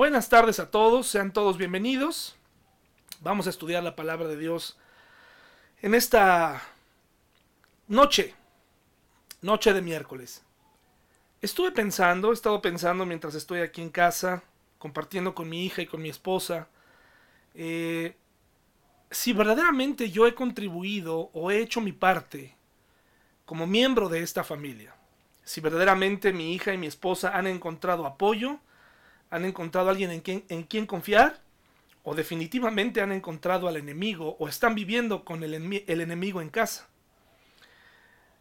Buenas tardes a todos, sean todos bienvenidos. Vamos a estudiar la palabra de Dios en esta noche, noche de miércoles. Estuve pensando, he estado pensando mientras estoy aquí en casa, compartiendo con mi hija y con mi esposa, eh, si verdaderamente yo he contribuido o he hecho mi parte como miembro de esta familia. Si verdaderamente mi hija y mi esposa han encontrado apoyo, han encontrado a alguien en quien, en quien confiar, o definitivamente han encontrado al enemigo, o están viviendo con el, el enemigo en casa.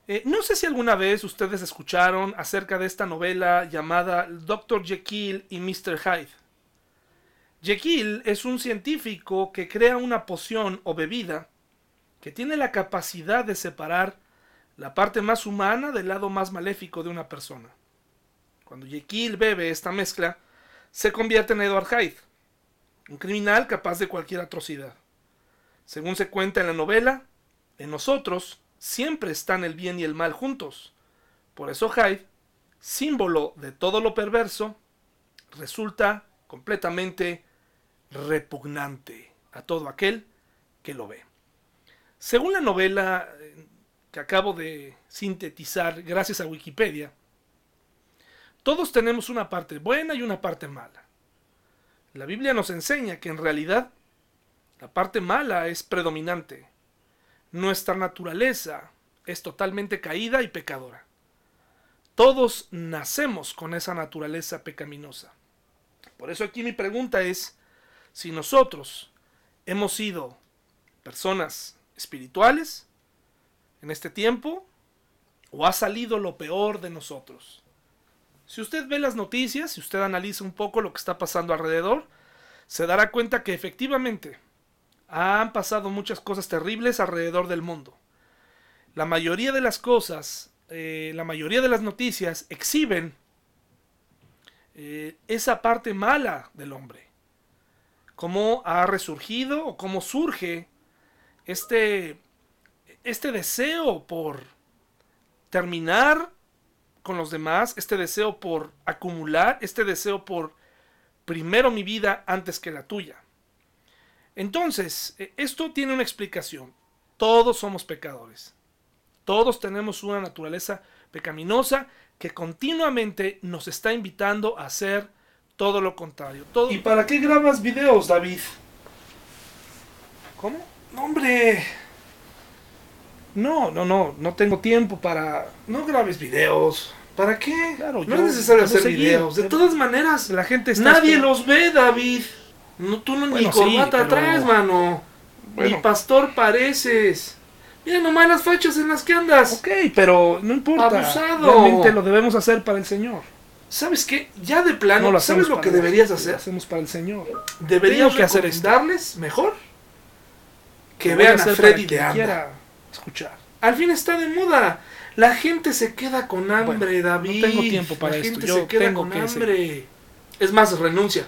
Eh, no sé si alguna vez ustedes escucharon acerca de esta novela llamada Dr. Jekyll y Mr. Hyde. Jekyll es un científico que crea una poción o bebida que tiene la capacidad de separar la parte más humana del lado más maléfico de una persona. Cuando Jekyll bebe esta mezcla, se convierte en Edward Hyde, un criminal capaz de cualquier atrocidad. Según se cuenta en la novela, en nosotros siempre están el bien y el mal juntos. Por eso Hyde, símbolo de todo lo perverso, resulta completamente repugnante a todo aquel que lo ve. Según la novela eh, que acabo de sintetizar gracias a Wikipedia, todos tenemos una parte buena y una parte mala. La Biblia nos enseña que en realidad la parte mala es predominante. Nuestra naturaleza es totalmente caída y pecadora. Todos nacemos con esa naturaleza pecaminosa. Por eso aquí mi pregunta es, si nosotros hemos sido personas espirituales en este tiempo, o ha salido lo peor de nosotros. Si usted ve las noticias, si usted analiza un poco lo que está pasando alrededor, se dará cuenta que efectivamente han pasado muchas cosas terribles alrededor del mundo. La mayoría de las cosas, eh, la mayoría de las noticias exhiben eh, esa parte mala del hombre cómo ha resurgido o cómo surge este, este deseo por terminar con los demás, este deseo por acumular, este deseo por primero mi vida antes que la tuya. Entonces, e, esto tiene una explicación. Todos somos pecadores. Todos tenemos una naturaleza pecaminosa que continuamente nos está invitando a hacer todo lo contrario. Todo... ¿Y para qué grabas videos, David? ¿Cómo? Hombre. No, no, no, no tengo tiempo para... No grabes videos. ¿Para qué? Claro, no es necesario hacer videos. De todas maneras, la gente está nadie los ve, David. No, tú no ni corbata traes, mano. Ni pastor pareces. Mira nomás las fachas en las que andas. Ok, pero no importa. Abusado. Realmente lo debemos hacer para el Señor. ¿Sabes qué? Ya de plano, ¿sabes lo que deberías hacer? Lo hacemos para el Señor. Deberías que hacer darles mejor que vean a Freddy de anda. Escuchar. Al fin está de moda. La gente se queda con hambre, David. No tengo tiempo para la esto. Gente se queda con hambre. Es más, renuncia.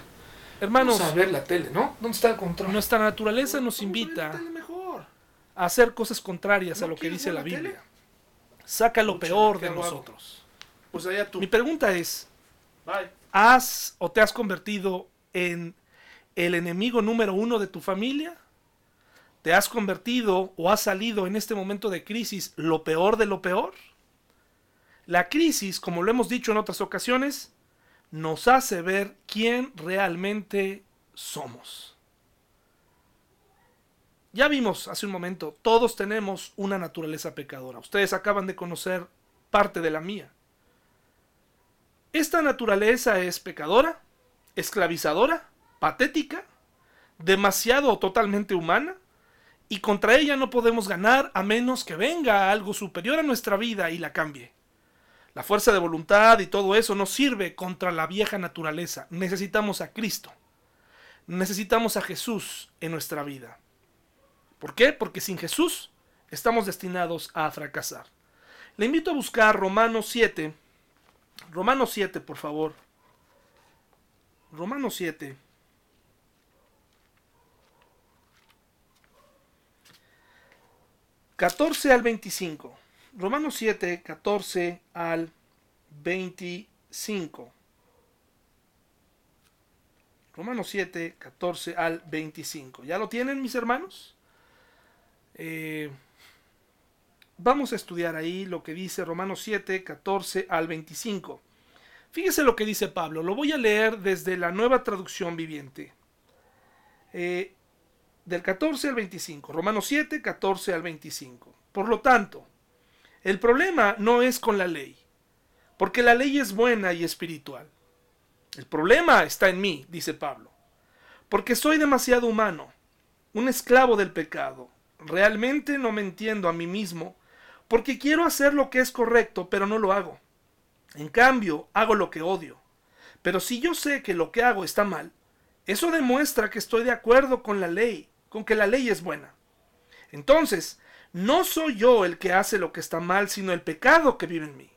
Hermanos, Vamos a ver la tele, ¿no? ¿Dónde está el control? Nuestra naturaleza nos invita a hacer cosas contrarias a lo que dice la, Biblia. Saca lo peor de nosotros. Pues allá tú. Mi pregunta es, ¿Has o te has convertido en el enemigo número uno de tu familia? ¿Te has convertido o has salido en este momento de crisis lo peor de lo peor? La crisis, como lo hemos dicho en otras ocasiones, nos hace ver quién realmente somos. Ya vimos hace un momento, todos tenemos una naturaleza pecadora. Ustedes acaban de conocer parte de la mía. Esta naturaleza es pecadora, esclavizadora, patética, demasiado o totalmente humana, y contra ella no podemos ganar a menos que venga algo superior a nuestra vida y la cambie. La fuerza de voluntad y todo eso no sirve contra la vieja naturaleza. Necesitamos a Cristo. Necesitamos a Jesús en nuestra vida. ¿Por qué? Porque sin Jesús estamos destinados a fracasar. Le invito a buscar Romanos 7, Romanos 7, por favor. Romanos 7. ...14 al 25... Romanos 7, 14 al 25... Romanos 7, 14 al 25. ¿Ya lo tienen mis hermanos? Eh, vamos a estudiar ahí lo que dice Romanos 7, 14 al 25. Fíjese lo que dice Pablo. Lo voy a leer desde la nueva traducción viviente. Eh, del 14 al 25. Romanos 7, 14 al 25. Por lo tanto, el problema no es con la ley, porque la ley es buena y espiritual. El problema está en mí, dice Pablo, porque soy demasiado humano, un esclavo del pecado. Realmente no me entiendo a mí mismo, porque quiero hacer lo que es correcto, pero no lo hago. En cambio, hago lo que odio. Pero si yo sé que lo que hago está mal, eso demuestra que estoy de acuerdo con la ley, con que la ley es buena. Entonces, no soy yo el que hace lo que está mal, sino el pecado que vive en mí.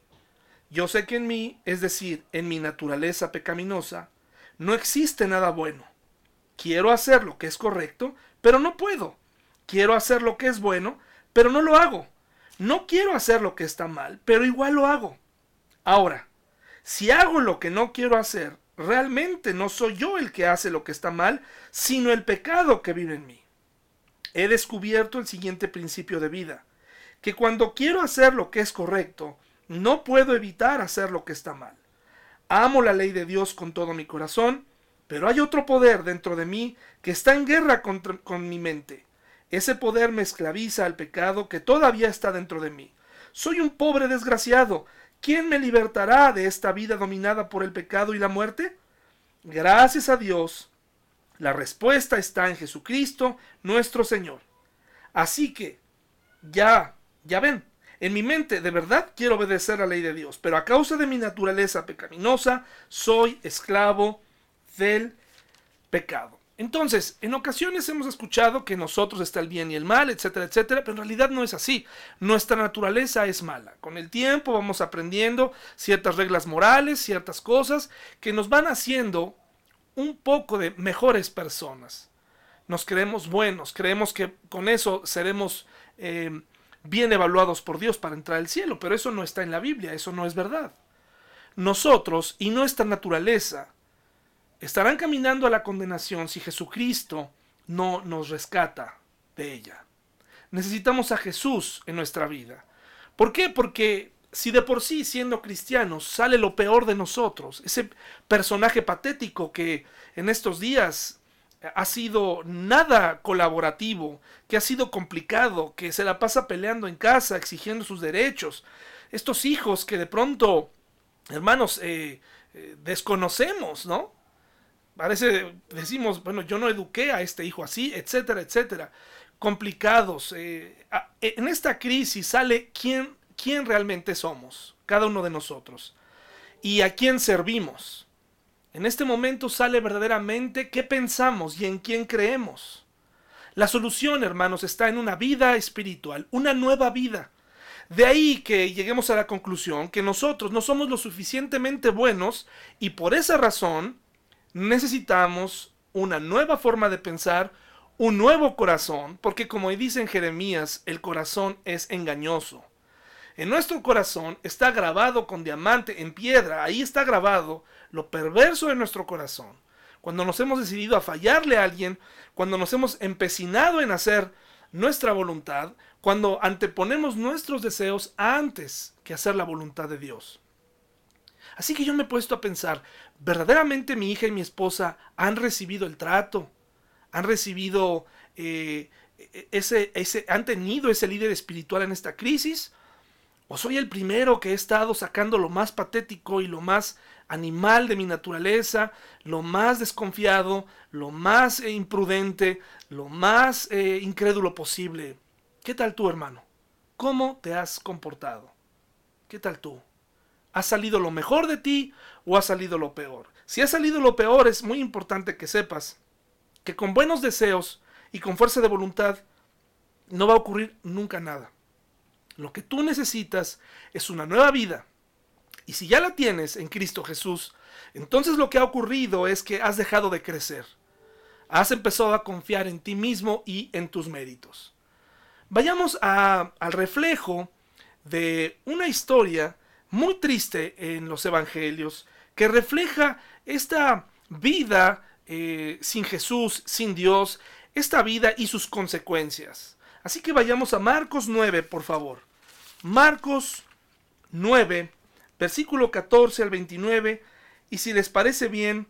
Yo sé que en mí, es decir, en mi naturaleza pecaminosa, no existe nada bueno. Quiero hacer lo que es correcto, pero no puedo. Quiero hacer lo que es bueno, pero no lo hago. No quiero hacer lo que está mal, pero igual lo hago. Ahora, si hago lo que no quiero hacer, realmente no soy yo el que hace lo que está mal, sino el pecado que vive en mí. He descubierto el siguiente principio de vida, que cuando quiero hacer lo que es correcto, no puedo evitar hacer lo que está mal. Amo la ley de Dios con todo mi corazón, pero hay otro poder dentro de mí que está en guerra con mi mente. Ese poder me esclaviza al pecado que todavía está dentro de mí. Soy un pobre desgraciado. ¿Quién me libertará de esta vida dominada por el pecado y la muerte? Gracias a Dios, la respuesta está en Jesucristo, nuestro Señor. Así que, ya, ya ven, en mi mente, de verdad, quiero obedecer la ley de Dios, pero a causa de mi naturaleza pecaminosa, soy esclavo del pecado. Entonces, en ocasiones hemos escuchado que nosotros está el bien y el mal, etcétera, etcétera, pero en realidad no es así. Nuestra naturaleza es mala. Con el tiempo vamos aprendiendo ciertas reglas morales, ciertas cosas que nos van haciendo un poco de mejores personas. Nos creemos buenos, creemos que con eso seremos eh, bien evaluados por Dios para entrar al cielo, pero eso no está en la Biblia, eso no es verdad. Nosotros y nuestra naturaleza estarán caminando a la condenación si Jesucristo no nos rescata de ella. Necesitamos a Jesús en nuestra vida. ¿Por qué? Porque si de por sí siendo cristianos sale lo peor de nosotros, ese personaje patético que en estos días ha sido nada colaborativo, que ha sido complicado, que se la pasa peleando en casa, exigiendo sus derechos. Estos hijos que de pronto, hermanos, eh, eh, desconocemos, ¿no? Parece, decimos, bueno, yo no eduqué a este hijo así, etcétera, etcétera. Complicados. Eh, en esta crisis sale quién, quién realmente somos, cada uno de nosotros, y a quién servimos. En este momento sale verdaderamente qué pensamos y en quién creemos. La solución, hermanos, está en una vida espiritual, una nueva vida. De ahí que lleguemos a la conclusión que nosotros no somos lo suficientemente buenos y por esa razón necesitamos una nueva forma de pensar, un nuevo corazón, porque como dice en Jeremías, el corazón es engañoso. En nuestro corazón está grabado con diamante en piedra, ahí está grabado lo perverso de nuestro corazón. Cuando nos hemos decidido a fallarle a alguien, cuando nos hemos empecinado en hacer nuestra voluntad, cuando anteponemos nuestros deseos antes que hacer la voluntad de Dios. Así que yo me he puesto a pensar, ¿verdaderamente mi hija y mi esposa han recibido el trato? ¿Han recibido eh, ese, ese, han tenido ese líder espiritual en esta crisis? ¿O soy el primero que he estado sacando lo más patético y lo más animal de mi naturaleza, lo más desconfiado, lo más eh, imprudente, lo más eh, incrédulo posible? ¿Qué tal tú, hermano? ¿Cómo te has comportado? ¿Qué tal tú? ¿Ha salido lo mejor de ti o ha salido lo peor? Si ha salido lo peor, es muy importante que sepas que con buenos deseos y con fuerza de voluntad no va a ocurrir nunca nada. Lo que tú necesitas es una nueva vida. Y si ya la tienes en Cristo Jesús, entonces lo que ha ocurrido es que has dejado de crecer. Has empezado a confiar en ti mismo y en tus méritos. Vayamos al reflejo de una historia muy triste en los evangelios que refleja esta vida eh, sin Jesús, sin Dios, esta vida y sus consecuencias. Así que vayamos a Marcos 9, por favor. Marcos 9, versículo 14 al 29, y si les parece bien,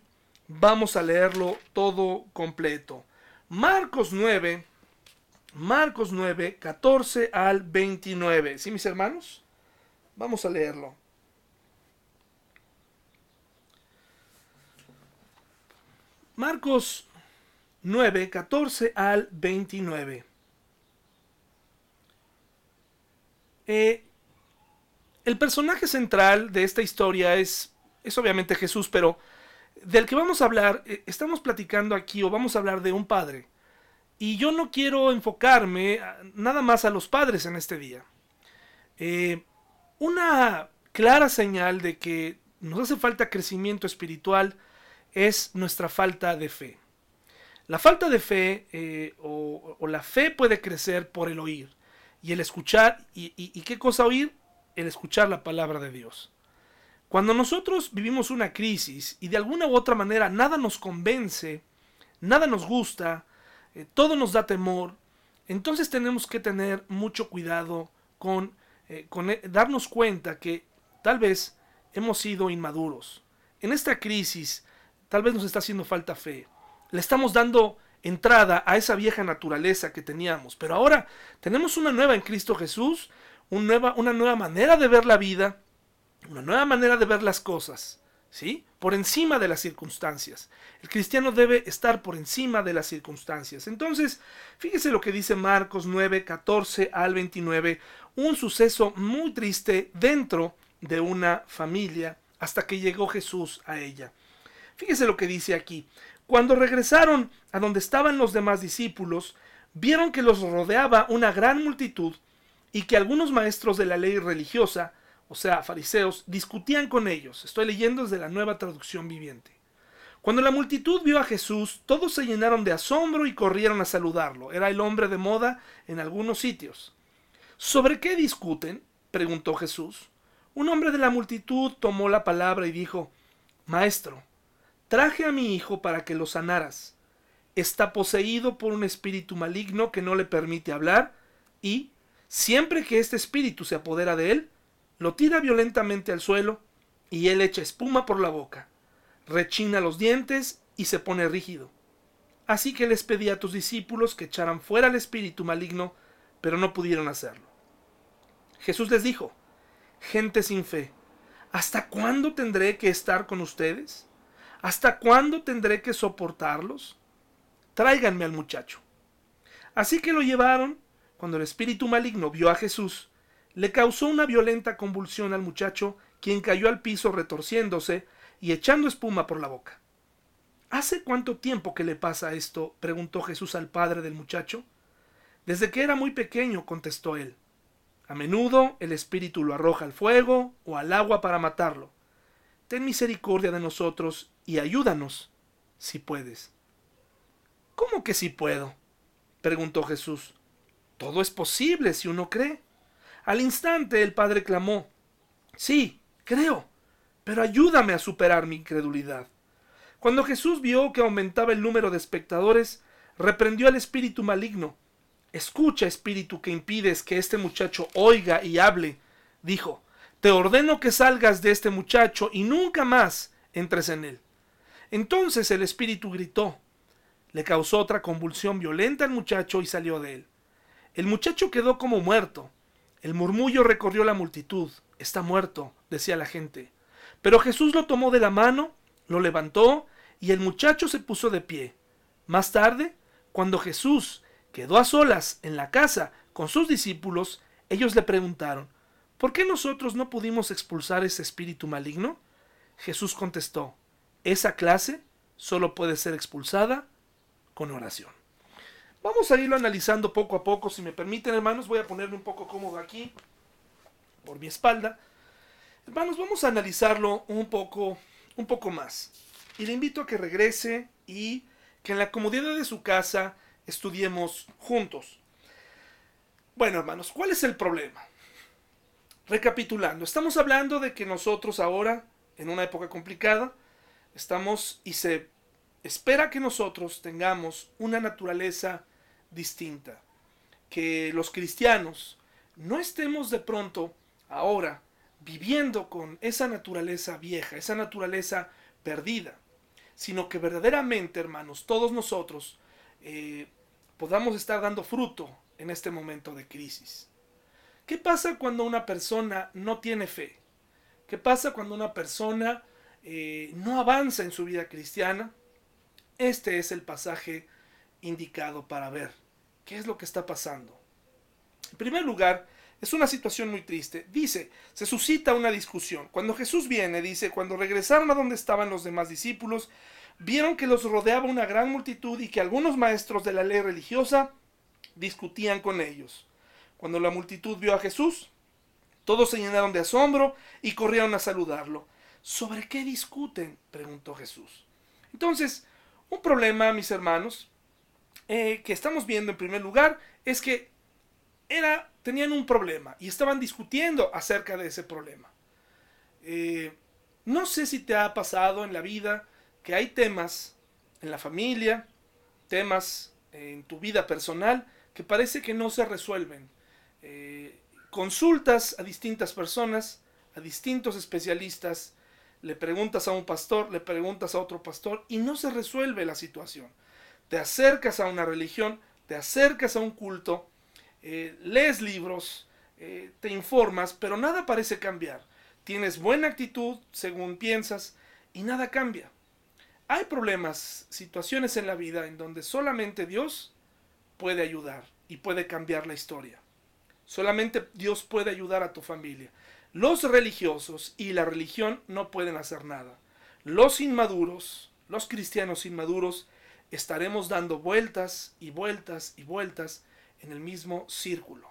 vamos a leerlo todo completo. Marcos 9, Marcos 9, 14 al 29. ¿Sí, mis hermanos? Vamos a leerlo. Marcos 9, 14 al 29. Eh, el personaje central de esta historia es, es obviamente Jesús, pero del que vamos a hablar, eh, estamos platicando aquí o vamos a hablar de un padre. Y yo no quiero enfocarme nada más a los padres en este día. Eh, una clara señal de que nos hace falta crecimiento espiritual es nuestra falta de fe. La falta de fe eh, o, la fe puede crecer por el oír y el escuchar. y qué cosa oír? El escuchar la palabra de Dios. Cuando nosotros vivimos una crisis y de alguna u otra manera nada nos convence, nada nos gusta, eh, todo nos da temor, entonces tenemos que tener mucho cuidado con, eh, eh, darnos cuenta que tal vez hemos sido inmaduros. En esta crisis tal vez nos está haciendo falta fe. Le estamos dando entrada a esa vieja naturaleza que teníamos, pero ahora tenemos una nueva en Cristo Jesús, una nueva, una nueva manera de ver la vida, una nueva manera de ver las cosas, ¿sí? Por encima de las circunstancias. El cristiano debe estar por encima de las circunstancias. Entonces, fíjese lo que dice Marcos 9, 14 al 29, un suceso muy triste dentro de una familia hasta que llegó Jesús a ella. Fíjese lo que dice aquí. Cuando regresaron a donde estaban los demás discípulos, vieron que los rodeaba una gran multitud y que algunos maestros de la ley religiosa o sea, fariseos, discutían con ellos. Estoy leyendo desde la nueva traducción viviente. Cuando la multitud vio a Jesús, todos se llenaron de asombro y corrieron a saludarlo. Era el hombre de moda en algunos sitios. ¿Sobre qué discuten? preguntó Jesús. Un hombre de la multitud tomó la palabra y dijo, Maestro, traje a mi hijo para que lo sanaras. Está poseído por un espíritu maligno que no le permite hablar y, siempre que este espíritu se apodera de él, lo tira violentamente al suelo y él echa espuma por la boca, rechina los dientes y se pone rígido. Así que les pedí a tus discípulos que echaran fuera el espíritu maligno, pero no pudieron hacerlo. Jesús les dijo, gente sin fe, ¿hasta cuándo tendré que estar con ustedes? ¿Hasta cuándo tendré que soportarlos? Tráiganme al muchacho. Así que lo llevaron. Cuando el espíritu maligno vio a Jesús, le causó una violenta convulsión al muchacho, quien cayó al piso retorciéndose y echando espuma por la boca. ¿Hace cuánto tiempo que le pasa esto? preguntó Jesús al padre del muchacho. Desde que era muy pequeño, contestó él. A menudo el espíritu lo arroja al fuego o al agua para matarlo. Ten misericordia de nosotros y ayúdanos, si puedes. ¿Cómo que si puedo? preguntó Jesús. Todo es posible si uno cree. Al instante el padre clamó, Sí, creo, pero ayúdame a superar mi incredulidad. Cuando Jesús vio que aumentaba el número de espectadores, reprendió al espíritu maligno. Escucha, espíritu que impides que este muchacho oiga y hable, dijo, te ordeno que salgas de este muchacho y nunca más entres en él. Entonces el espíritu gritó, le causó otra convulsión violenta al muchacho y salió de él. El muchacho quedó como muerto, el murmullo recorrió la multitud. Está muerto, decía la gente. Pero Jesús lo tomó de la mano, lo levantó y el muchacho se puso de pie. Más tarde, cuando Jesús quedó a solas en la casa con sus discípulos, ellos le preguntaron, ¿por qué nosotros no pudimos expulsar ese espíritu maligno? Jesús contestó, esa clase solo puede ser expulsada con oración. Vamos a irlo analizando poco a poco, si me permiten hermanos, voy a ponerme un poco cómodo aquí, por mi espalda. Hermanos, vamos a analizarlo un poco, un poco más. Y le invito a que regrese y que en la comodidad de su casa estudiemos juntos. Bueno, hermanos, ¿cuál es el problema? Recapitulando, estamos hablando de que nosotros ahora, en una época complicada, estamos y se espera que nosotros tengamos una naturaleza distinta, que los cristianos no estemos de pronto ahora viviendo con esa naturaleza vieja, esa naturaleza perdida, sino que verdaderamente, hermanos, todos nosotros eh, podamos estar dando fruto en este momento de crisis. ¿Qué pasa cuando una persona no tiene fe? ¿Qué pasa cuando una persona eh, no avanza en su vida cristiana? Este es el pasaje indicado para ver qué es lo que está pasando. En primer lugar, es una situación muy triste. Dice, se suscita una discusión. Cuando Jesús viene, dice, cuando regresaron a donde estaban los demás discípulos, vieron que los rodeaba una gran multitud y que algunos maestros de la ley religiosa discutían con ellos. Cuando la multitud vio a Jesús, todos se llenaron de asombro y corrieron a saludarlo. ¿Sobre qué discuten? preguntó Jesús. Entonces, un problema, mis hermanos, eh, que estamos viendo en primer lugar es que era, tenían un problema y estaban discutiendo acerca de ese problema. Eh, no sé si te ha pasado en la vida que hay temas en la familia, temas en tu vida personal que parece que no se resuelven. Eh, consultas a distintas personas, a distintos especialistas, le preguntas a un pastor, le preguntas a otro pastor y no se resuelve la situación. Te acercas a una religión, te acercas a un culto, eh, lees libros, eh, te informas, pero nada parece cambiar. Tienes buena actitud según piensas y nada cambia. Hay problemas, situaciones en la vida en donde solamente Dios puede ayudar y puede cambiar la historia. Solamente Dios puede ayudar a tu familia. Los religiosos y la religión no pueden hacer nada. Los inmaduros, los cristianos inmaduros, estaremos dando vueltas y vueltas y vueltas en el mismo círculo.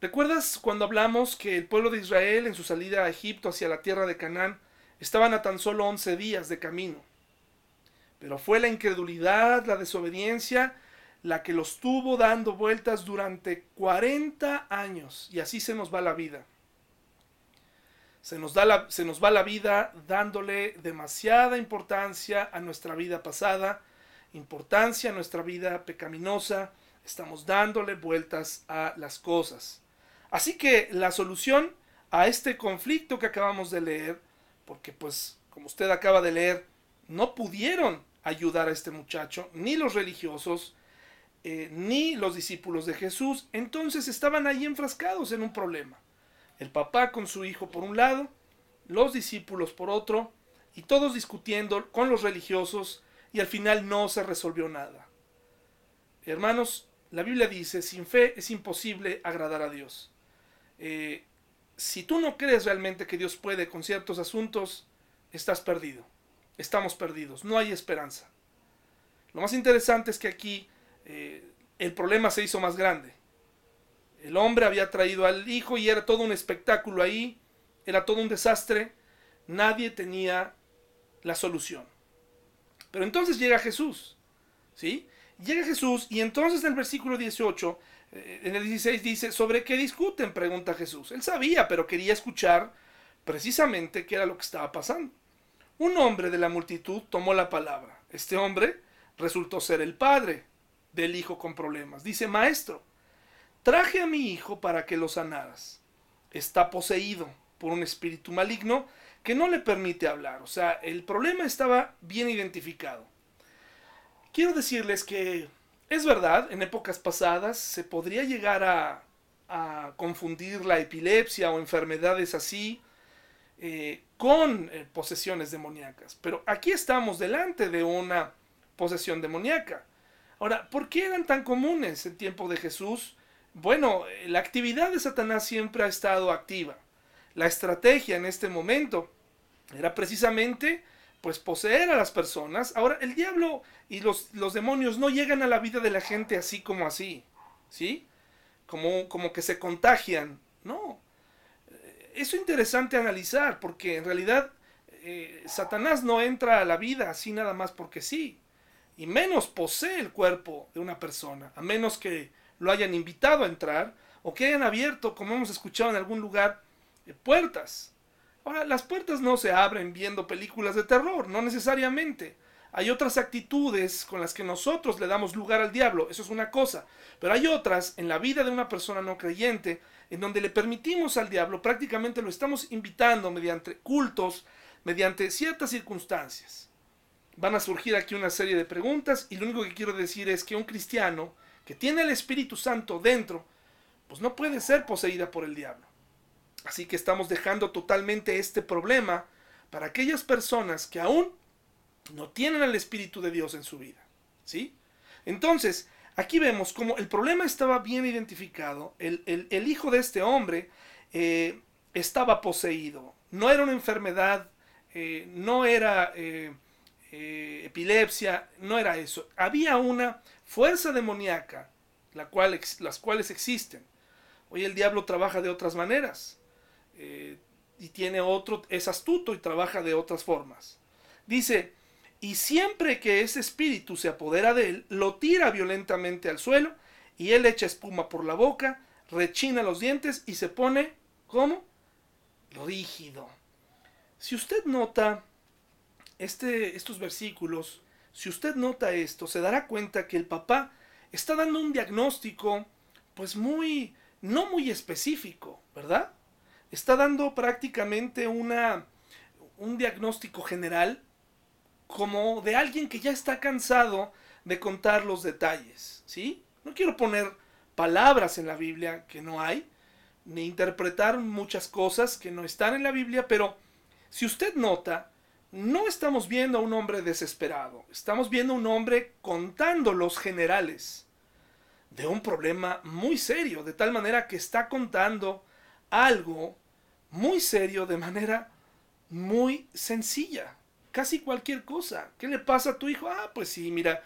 ¿Recuerdas cuando hablamos que el pueblo de Israel en su salida a Egipto hacia la tierra de Canaán estaban a tan solo 11 días de camino? Pero fue la incredulidad, la desobediencia, la que los tuvo dando vueltas durante 40 años. Y así se nos va la vida. Se nos, da la, se nos va la vida dándole demasiada importancia a nuestra vida pasada, importancia a nuestra vida pecaminosa, estamos dándole vueltas a las cosas. Así que la solución a este conflicto que acabamos de leer, porque pues como usted acaba de leer, no pudieron ayudar a este muchacho, ni los religiosos, eh, ni los discípulos de Jesús, entonces estaban ahí enfrascados en un problema. El papá con su hijo por un lado, los discípulos por otro, y todos discutiendo con los religiosos, y al final no se resolvió nada. Hermanos, la Biblia dice, sin fe es imposible agradar a Dios. Eh, si tú no crees realmente que Dios puede con ciertos asuntos, estás perdido. Estamos perdidos. No hay esperanza. Lo más interesante es que aquí eh, el problema se hizo más grande. El hombre había traído al hijo y era todo un espectáculo ahí. Era todo un desastre. Nadie tenía la solución. Pero entonces llega Jesús. ¿Sí? Llega Jesús y entonces en el versículo 18, eh, en el 16 dice, ¿sobre qué discuten? Pregunta Jesús. Él sabía, pero quería escuchar precisamente qué era lo que estaba pasando. Un hombre de la multitud tomó la palabra. Este hombre resultó ser el padre del hijo con problemas. Dice, maestro, traje a mi hijo para que lo sanaras. Está poseído por un espíritu maligno que no le permite hablar. O sea, el problema estaba bien identificado. Quiero decirles que es verdad, en épocas pasadas se podría llegar a, confundir la epilepsia o enfermedades así eh, con eh, posesiones demoníacas. Pero aquí estamos delante de una posesión demoníaca. Ahora, ¿por qué eran tan comunes en tiempo de Jesús? Bueno, eh, la actividad de Satanás siempre ha estado activa. La estrategia en este momento era precisamente pues poseer a las personas. Ahora, el diablo y los, los, demonios no llegan a la vida de la gente así como así, ¿sí? Como, como que se contagian, no. Eso es interesante analizar, porque en realidad eh, Satanás no entra a la vida así nada más porque sí, y menos posee el cuerpo de una persona, a menos que lo hayan invitado a entrar o que hayan abierto, como hemos escuchado en algún lugar, eh, puertas Ahora, las puertas no se abren viendo películas de terror, no necesariamente. Hay otras actitudes con las que nosotros le damos lugar al diablo, eso es una cosa. Pero hay otras en la vida de una persona no creyente en donde le permitimos al diablo, prácticamente lo estamos invitando mediante cultos, mediante ciertas circunstancias. Van a surgir aquí una serie de preguntas y lo único que quiero decir es que un cristiano que tiene el Espíritu Santo dentro, pues no puede ser poseída por el diablo. Así que estamos dejando totalmente este problema para aquellas personas que aún no tienen el Espíritu de Dios en su vida. ¿Sí? Entonces, aquí vemos como el problema estaba bien identificado. El, hijo de este hombre eh, estaba poseído. No era una enfermedad, eh, no era eh, epilepsia, no era eso. Había una fuerza demoníaca, la cual, las cuales existen. Hoy el diablo trabaja de otras maneras. y tiene otro, es astuto y trabaja de otras formas. Dice, y siempre que ese espíritu se apodera de él, lo tira violentamente al suelo y él echa espuma por la boca, rechina los dientes y se pone, ¿cómo? Rígido. Si usted nota este, estos versículos, si usted nota esto, se dará cuenta que el papá está dando un diagnóstico, pues muy, no muy específico, ¿verdad? Está dando prácticamente una, un diagnóstico general como de alguien que ya está cansado de contar los detalles, ¿sí? No quiero poner palabras en la Biblia que no hay, ni interpretar muchas cosas que no están en la Biblia, pero si usted nota, no estamos viendo a un hombre desesperado, estamos viendo a un hombre contando los generales de un problema muy serio, de tal manera que está contando algo muy serio de manera muy sencilla casi cualquier cosa. ¿Qué le pasa a tu hijo? Ah, pues sí, mira,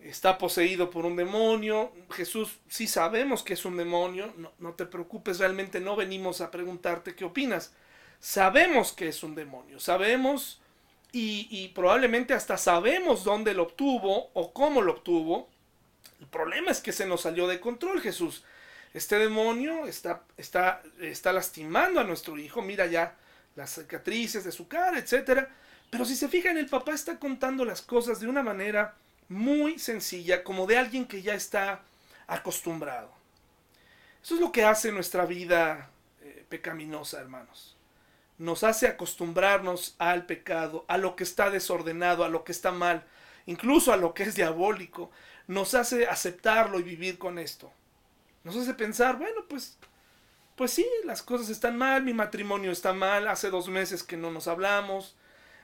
está poseído por un demonio. Jesús, sí sabemos que es un demonio. No, te preocupes, realmente no venimos a preguntarte qué opinas. Sabemos que es un demonio. Sabemos y, probablemente hasta sabemos dónde lo obtuvo o cómo lo obtuvo. El problema es que se nos salió de control, Jesús. Este demonio está, está, está lastimando a nuestro hijo. Mira ya las cicatrices de su cara, etcétera pero si se fijan, el papá está contando las cosas de una manera muy sencilla, como de alguien que ya está acostumbrado. Eso es lo que hace nuestra vida eh, pecaminosa, hermanos. Nos hace acostumbrarnos al pecado, a lo que está desordenado, a lo que está mal, incluso a lo que es diabólico. Nos hace aceptarlo y vivir con esto. Nos hace pensar, bueno, pues, pues sí, las cosas están mal, mi matrimonio está mal, hace dos meses que no nos hablamos,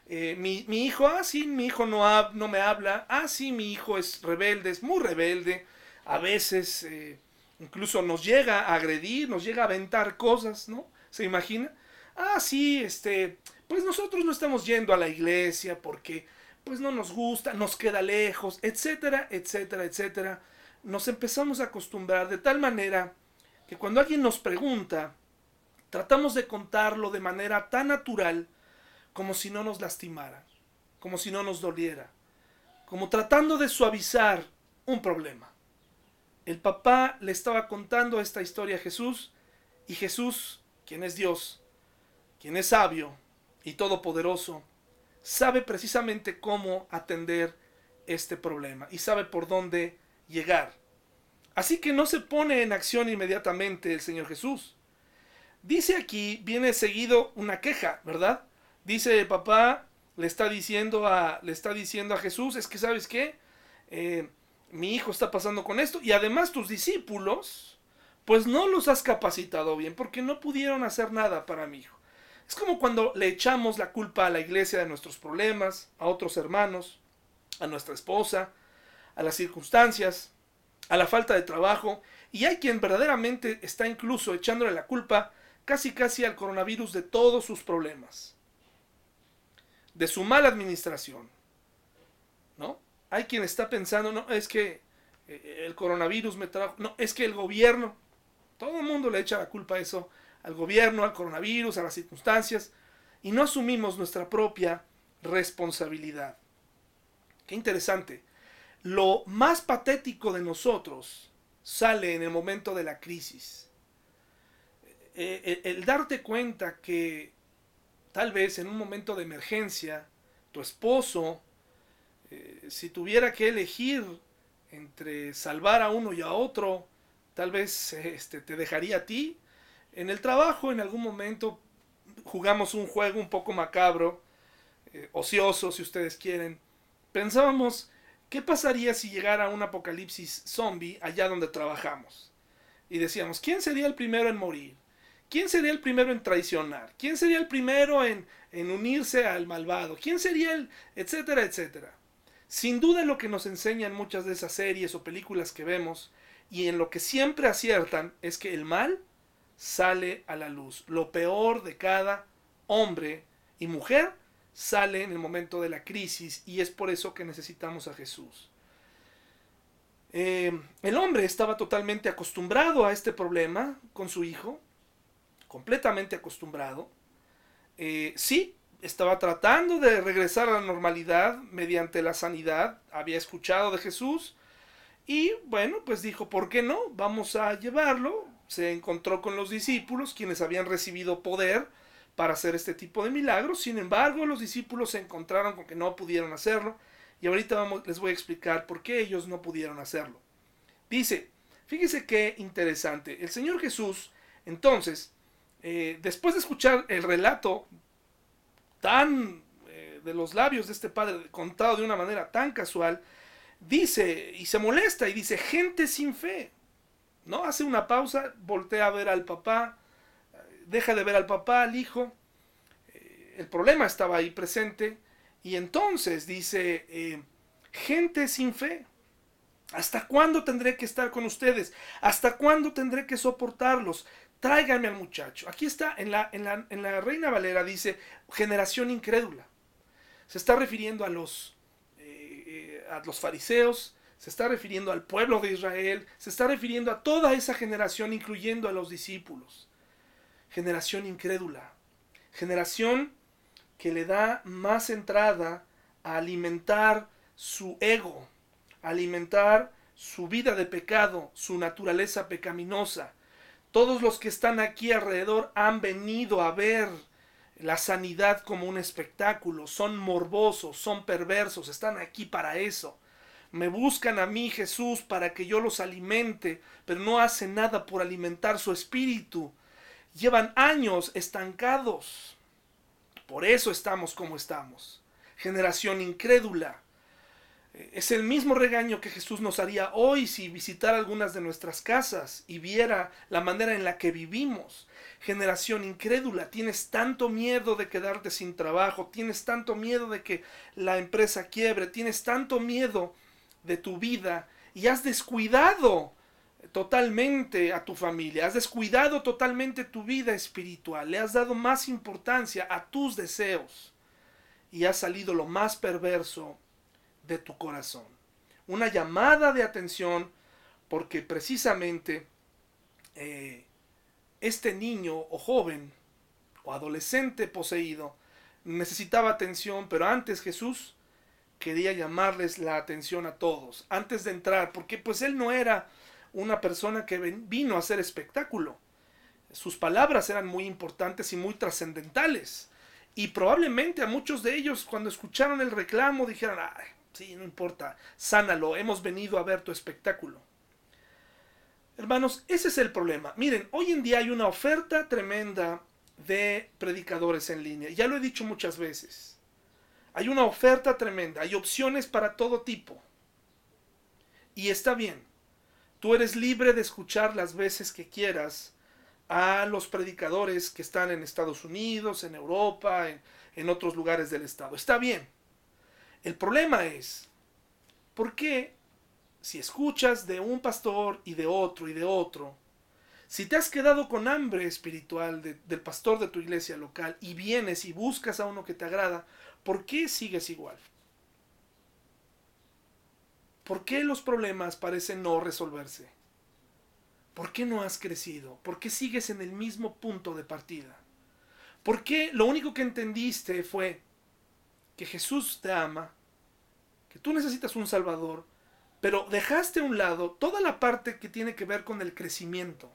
eh, mi, hijo, ah, sí, mi hijo no, no me habla, ah, sí, mi hijo es rebelde, es muy rebelde, a veces eh, incluso nos llega a agredir, nos llega a aventar cosas, ¿no? ¿Se imagina? Ah, sí, este, pues nosotros no estamos yendo a la iglesia porque pues no nos gusta, nos queda lejos, etcétera, etcétera, etcétera. Nos empezamos a acostumbrar de tal manera que cuando alguien nos pregunta, tratamos de contarlo de manera tan natural, como si no nos lastimara, como si no nos doliera, como tratando de suavizar un problema. El papá le estaba contando esta historia a Jesús y Jesús, quien es Dios, quien es sabio y todopoderoso, sabe precisamente cómo atender este problema y sabe por dónde llegar. Así que no se pone en acción inmediatamente el Señor Jesús. Dice aquí, viene seguido una queja, ¿verdad? Dice papá, le está diciendo a, le está diciendo a Jesús, es que sabes qué, eh, mi hijo está pasando con esto y además tus discípulos, pues no los has capacitado bien porque no pudieron hacer nada para mi hijo. Es como cuando le echamos la culpa a la iglesia de nuestros problemas, a otros hermanos, a nuestra esposa, a las circunstancias, a la falta de trabajo, y hay quien verdaderamente está incluso echándole la culpa casi casi al coronavirus de todos sus problemas de su mala administración. ¿No? Hay quien está pensando, no, es que eh, el coronavirus me trajo, no, es que el gobierno, todo el mundo le echa la culpa a eso, al gobierno, al coronavirus, a las circunstancias, y no asumimos nuestra propia responsabilidad. Qué interesante. Lo más patético de nosotros sale en el momento de la crisis. Eh, el darte cuenta que Tal vez en un momento de emergencia, tu esposo eh, si tuviera que elegir entre salvar a uno y a otro, tal vez este, te dejaría a ti. En el trabajo, en algún momento, jugamos un juego un poco macabro, eh, ocioso, si ustedes quieren. Pensábamos, ¿qué pasaría si llegara un apocalipsis zombie allá donde trabajamos? Y decíamos, ¿quién sería el primero en morir? ¿Quién sería el primero en traicionar? ¿Quién sería el primero en, en unirse al malvado? ¿Quién sería el... etcétera, etcétera? Sin duda lo que nos enseñan muchas de esas series o películas que vemos y en lo que siempre aciertan es que el mal sale a la luz. Lo peor de cada hombre y mujer sale en el momento de la crisis y es por eso que necesitamos a Jesús. Eh, el hombre estaba totalmente acostumbrado a este problema con su hijo, completamente acostumbrado. Eh, sí, estaba tratando de regresar a la normalidad mediante la sanidad, había escuchado de Jesús y bueno, pues dijo, ¿por qué no? Vamos a llevarlo. Se encontró con los discípulos, quienes habían recibido poder para hacer este tipo de milagros. Sin embargo, los discípulos se encontraron con que no pudieron hacerlo y ahorita vamos, les voy a explicar por qué ellos no pudieron hacerlo. Dice, fíjese qué interesante. El Señor Jesús, entonces, eh, después de escuchar el relato tan eh, de los labios de este padre, contado de una manera tan casual, dice y se molesta y dice, gente sin fe. ¿No? Hace una pausa, voltea a ver al papá, deja de ver al papá, al hijo. Eh, el problema estaba ahí presente. Y entonces dice, eh, gente sin fe. ¿Hasta cuándo tendré que estar con ustedes? ¿Hasta cuándo tendré que soportarlos? tráiganme al muchacho. Aquí está, en la, en la, en la Reina Valera dice, generación incrédula. Se está refiriendo a los, eh, a los fariseos, se está refiriendo al pueblo de Israel, se está refiriendo a toda esa generación, incluyendo a los discípulos. Generación incrédula. Generación que le da más entrada a alimentar su ego, a alimentar su vida de pecado, su naturaleza pecaminosa todos los que están aquí alrededor han venido a ver la sanidad como un espectáculo, son morbosos, son perversos, están aquí para eso. Me buscan a mí Jesús para que yo los alimente, pero no hacen nada por alimentar su espíritu. Llevan años estancados. Por eso estamos como estamos. Generación incrédula, es el mismo regaño que Jesús nos haría hoy si visitara algunas de nuestras casas y viera la manera en la que vivimos. Generación incrédula, tienes tanto miedo de quedarte sin trabajo, tienes tanto miedo de que la empresa quiebre, tienes tanto miedo de tu vida y has descuidado totalmente a tu familia, has descuidado totalmente tu vida espiritual, le has dado más importancia a tus deseos y has salido lo más perverso de tu corazón. Una llamada de atención porque precisamente eh, este niño o joven o adolescente poseído necesitaba atención, pero antes Jesús quería llamarles la atención a todos, antes de entrar, porque pues él no era una persona que vino a hacer espectáculo. Sus palabras eran muy importantes y muy trascendentales. Y probablemente a muchos de ellos cuando escucharon el reclamo dijeron, Ay, Sí, no importa, sánalo, hemos venido a ver tu espectáculo. Hermanos, ese es el problema. Miren, hoy en día hay una oferta tremenda de predicadores en línea. Ya lo he dicho muchas veces. Hay una oferta tremenda, hay opciones para todo tipo. Y está bien. Tú eres libre de escuchar las veces que quieras a los predicadores que están en Estados Unidos, en Europa, en, otros lugares del estado. Está bien. El problema es, ¿por qué si escuchas de un pastor y de otro y de otro, si te has quedado con hambre espiritual del pastor de tu iglesia local y vienes y buscas a uno que te agrada, ¿por qué sigues igual? ¿Por qué los problemas parecen no resolverse? ¿Por qué no has crecido? ¿Por qué sigues en el mismo punto de partida? ¿Por qué lo único que entendiste fue, que Jesús te ama, que tú necesitas un Salvador, pero dejaste a un lado toda la parte que tiene que ver con el crecimiento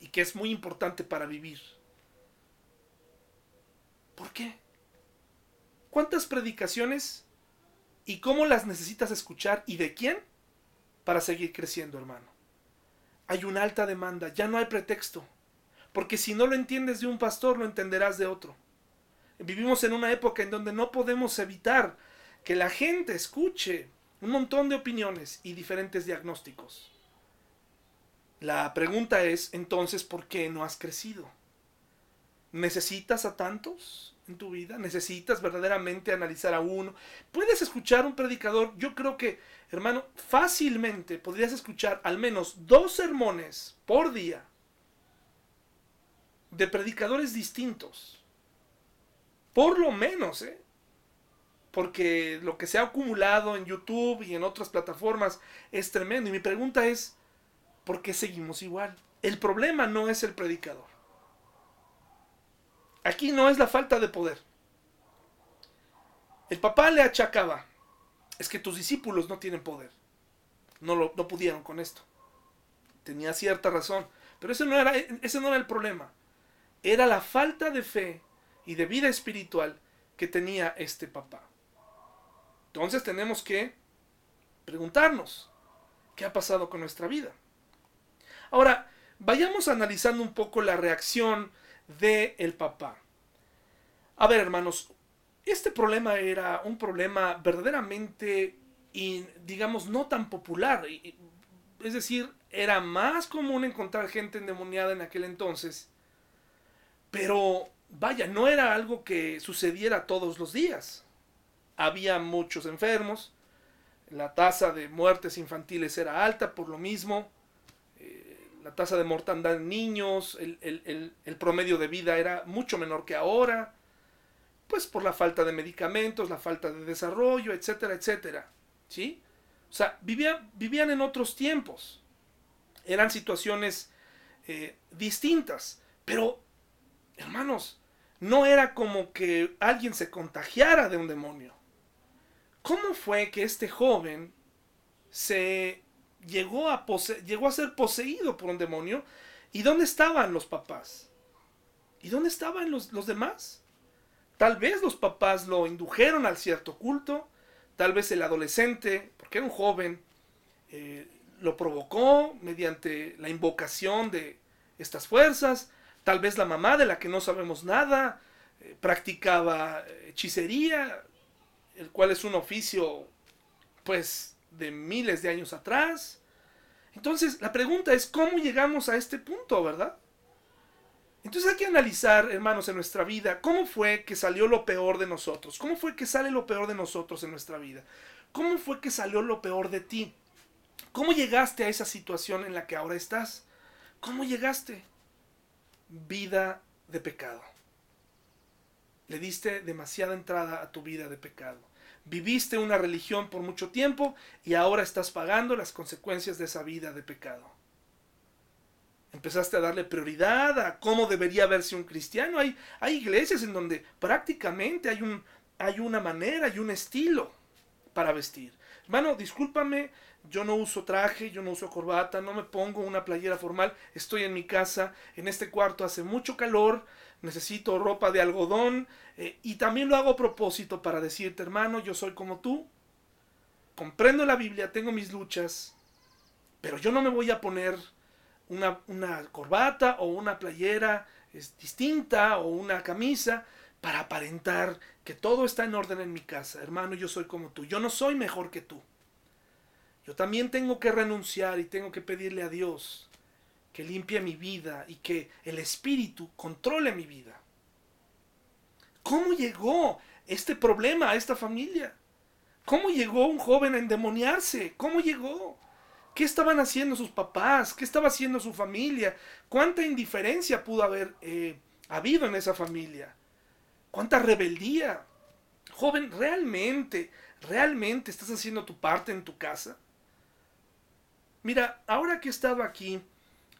y que es muy importante para vivir. ¿Por qué? ¿Cuántas predicaciones y cómo las necesitas escuchar y de quién para seguir creciendo, hermano. Hay una alta demanda, ya no hay pretexto, porque si no lo entiendes de un pastor, lo entenderás de otro. Vivimos en una época en donde no podemos evitar que la gente escuche un montón de opiniones y diferentes diagnósticos. La pregunta es entonces, ¿por qué no has crecido? ¿Necesitas a tantos en tu vida? ¿Necesitas verdaderamente analizar a uno? ¿Puedes escuchar un predicador? Yo creo que, hermano, fácilmente podrías escuchar al menos dos sermones por día de predicadores distintos. Por lo menos, ¿eh? Porque lo que se ha acumulado en YouTube y en otras plataformas es tremendo. Y mi pregunta es, ¿por qué seguimos igual? El problema no es el predicador. Aquí no es la falta de poder. El papá le achacaba, es que tus discípulos no tienen poder. No, lo, no pudieron con esto. Tenía cierta razón. Pero ese no, era, ese no era el problema. Era la falta de fe y de vida espiritual que tenía este papá. Entonces tenemos que preguntarnos, ¿qué ha pasado con nuestra vida? Ahora, vayamos analizando un poco la reacción del el papá. A ver, hermanos, este problema era un problema verdaderamente, y, digamos, no tan popular. Es decir, era más común encontrar gente endemoniada en aquel entonces. Pero, vaya, no era algo que sucediera todos los días. Había muchos enfermos. La tasa de muertes infantiles era alta por lo mismo la tasa de mortandad en niños, el, promedio de vida era mucho menor que ahora, pues por la falta de medicamentos, la falta de desarrollo, etcétera, etcétera. ¿Sí? O sea, vivían, vivían en otros tiempos. Eran situaciones eh, distintas. Pero, hermanos, no era como que alguien se contagiara de un demonio. ¿Cómo fue que este joven se llegó a, llegó a ser poseído por un demonio. ¿Y dónde estaban los papás? ¿Y dónde estaban los, los demás? Tal vez los papás lo indujeron al cierto culto, tal vez el adolescente, porque era un joven, eh, lo provocó mediante la invocación de estas fuerzas, tal vez la mamá de la que no sabemos nada, eh, practicaba hechicería, el cual es un oficio, pues, de miles de años atrás. Entonces, la pregunta es, ¿cómo llegamos a este punto, verdad? Entonces hay que analizar, hermanos, en nuestra vida, cómo fue que salió lo peor de nosotros, cómo fue que sale lo peor de nosotros en nuestra vida, cómo fue que salió lo peor de ti, cómo llegaste a esa situación en la que ahora estás, cómo llegaste. Vida de pecado. Le diste demasiada entrada a tu vida de pecado. Viviste una religión por mucho tiempo y ahora estás pagando las consecuencias de esa vida de pecado. Empezaste a darle prioridad a cómo debería verse un cristiano. Hay, hay iglesias en donde prácticamente hay, un, hay una manera y un estilo para vestir. Hermano, discúlpame, yo no uso traje, yo no uso corbata, no me pongo una playera formal, estoy en mi casa, en este cuarto hace mucho calor, necesito ropa de algodón eh, y también lo hago a propósito para decirte, hermano, yo soy como tú, comprendo la Biblia, tengo mis luchas, pero yo no me voy a poner una, corbata o una playera distinta o una camisa para aparentar que todo está en orden en mi casa. Hermano, yo soy como tú. Yo no soy mejor que tú. Yo también tengo que renunciar y tengo que pedirle a Dios que limpie mi vida y que el Espíritu controle mi vida. ¿Cómo llegó este problema a esta familia? ¿Cómo llegó un joven a endemoniarse? ¿Cómo llegó? ¿Qué estaban haciendo sus papás? ¿Qué estaba haciendo su familia? ¿Cuánta indiferencia pudo haber eh, habido en esa familia? cuánta rebeldía. Joven, ¿realmente, realmente estás haciendo tu parte en tu casa? Mira, ahora que he estado aquí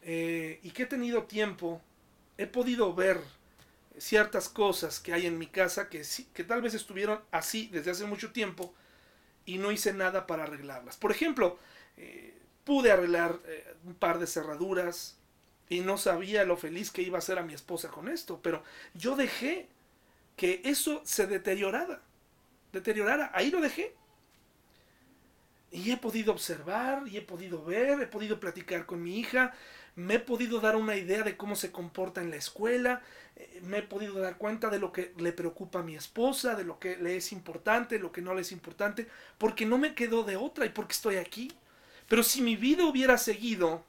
eh, y que he tenido tiempo, he podido ver ciertas cosas que hay en mi casa que, que tal vez estuvieron así desde hace mucho tiempo y no hice nada para arreglarlas. Por ejemplo, eh, pude arreglar eh, un par de cerraduras y no sabía lo feliz que iba a ser a mi esposa con esto, pero yo dejé que eso se deteriorara. Deteriorara. Ahí lo dejé. Y he podido observar, y he podido ver, he podido platicar con mi hija, me he podido dar una idea de cómo se comporta en la escuela, eh, me he podido dar cuenta de lo que le preocupa a mi esposa, de lo que le es importante, lo que no le es importante, porque no me quedo de otra y porque estoy aquí. Pero si mi vida hubiera seguido,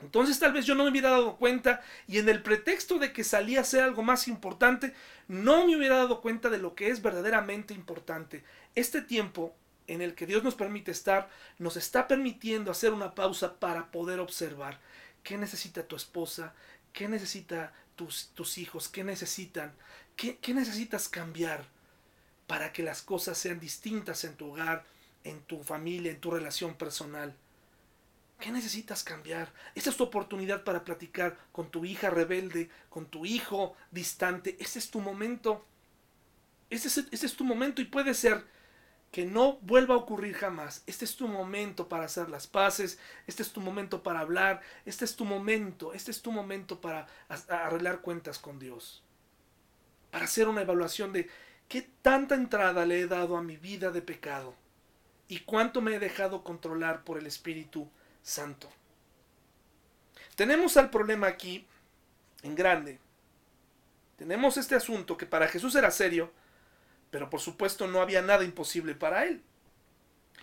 entonces tal vez yo no me hubiera dado cuenta y en el pretexto de que salía a ser algo más importante, no me hubiera dado cuenta de lo que es verdaderamente importante. Este tiempo en el que Dios nos permite estar, nos está permitiendo hacer una pausa para poder observar qué necesita tu esposa, qué necesita tus, tus hijos, qué necesitan, qué, qué necesitas cambiar para que las cosas sean distintas en tu hogar, en tu familia, en tu relación personal. ¿Qué necesitas cambiar? Esta es tu oportunidad para platicar con tu hija rebelde, con tu hijo distante. Este es tu momento. Este es, este es tu momento y puede ser que no vuelva a ocurrir jamás. Este es tu momento para hacer las paces, este es tu momento para hablar, este es tu momento, este es tu momento para arreglar cuentas con Dios. Para hacer una evaluación de qué tanta entrada le he dado a mi vida de pecado y cuánto me he dejado controlar por el Espíritu Santo. Tenemos al problema aquí en grande. Tenemos este asunto que para Jesús era serio, pero por supuesto no había nada imposible para él.